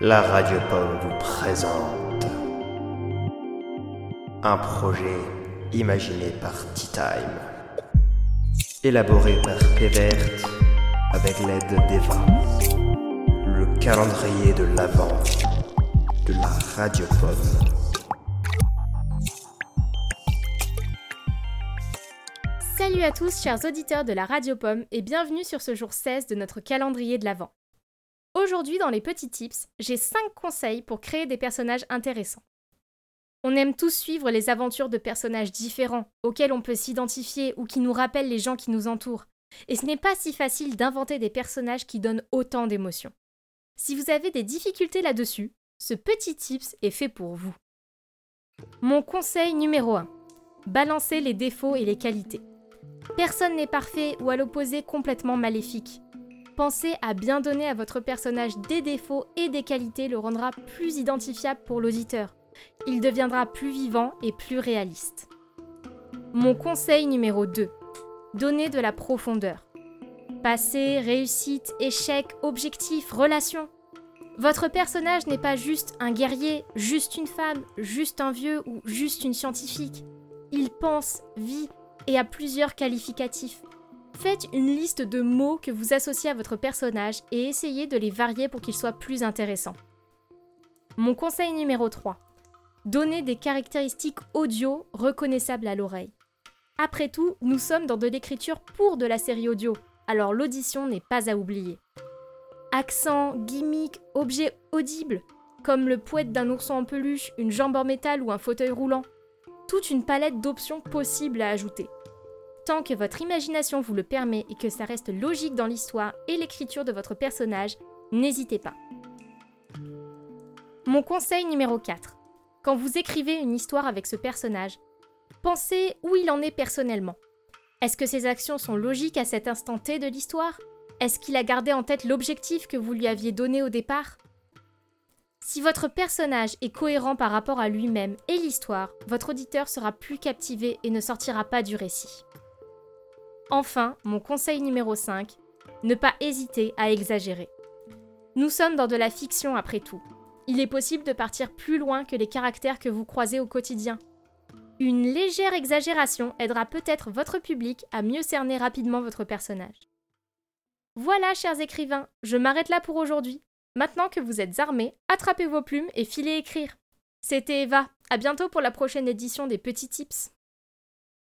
La Radio Pomme vous présente un projet imaginé par Tea Time, élaboré par Péverte avec l'aide d'Eva, le calendrier de l'Avent de la Radio Pomme. Salut à tous, chers auditeurs de la Radio Pomme, et bienvenue sur ce jour 16 de notre calendrier de l'Avent. Aujourd'hui, dans les petits tips, j'ai 5 conseils pour créer des personnages intéressants. On aime tous suivre les aventures de personnages différents, auxquels on peut s'identifier ou qui nous rappellent les gens qui nous entourent. Et ce n'est pas si facile d'inventer des personnages qui donnent autant d'émotions. Si vous avez des difficultés là-dessus, ce petit tips est fait pour vous. Mon conseil numéro 1. Balancer les défauts et les qualités. Personne n'est parfait ou à l'opposé complètement maléfique. Pensez à bien donner à votre personnage des défauts et des qualités le rendra plus identifiable pour l'auditeur. Il deviendra plus vivant et plus réaliste. Mon conseil numéro 2. Donnez de la profondeur. Passé, réussite, échec, objectif, relation. Votre personnage n'est pas juste un guerrier, juste une femme, juste un vieux ou juste une scientifique. Il pense, vit et a plusieurs qualificatifs. Faites une liste de mots que vous associez à votre personnage et essayez de les varier pour qu'ils soient plus intéressants. Mon conseil numéro 3. Donnez des caractéristiques audio reconnaissables à l'oreille. Après tout, nous sommes dans de l'écriture pour de la série audio, alors l'audition n'est pas à oublier. Accent, gimmick, objets audibles, comme le poète d'un ourson en peluche, une jambe en métal ou un fauteuil roulant. Toute une palette d'options possibles à ajouter. Tant que votre imagination vous le permet et que ça reste logique dans l'histoire et l'écriture de votre personnage, n'hésitez pas. Mon conseil numéro 4. Quand vous écrivez une histoire avec ce personnage, pensez où il en est personnellement. Est-ce que ses actions sont logiques à cet instant T de l'histoire? Est-ce qu'il a gardé en tête l'objectif que vous lui aviez donné au départ? Si votre personnage est cohérent par rapport à lui-même et l'histoire, votre auditeur sera plus captivé et ne sortira pas du récit. Enfin, mon conseil numéro 5, ne pas hésiter à exagérer. Nous sommes dans de la fiction après tout. Il est possible de partir plus loin que les caractères que vous croisez au quotidien. Une légère exagération aidera peut-être votre public à mieux cerner rapidement votre personnage. Voilà, chers écrivains, je m'arrête là pour aujourd'hui. Maintenant que vous êtes armés, attrapez vos plumes et filez écrire. C'était Eva. À bientôt pour la prochaine édition des Petits Tips.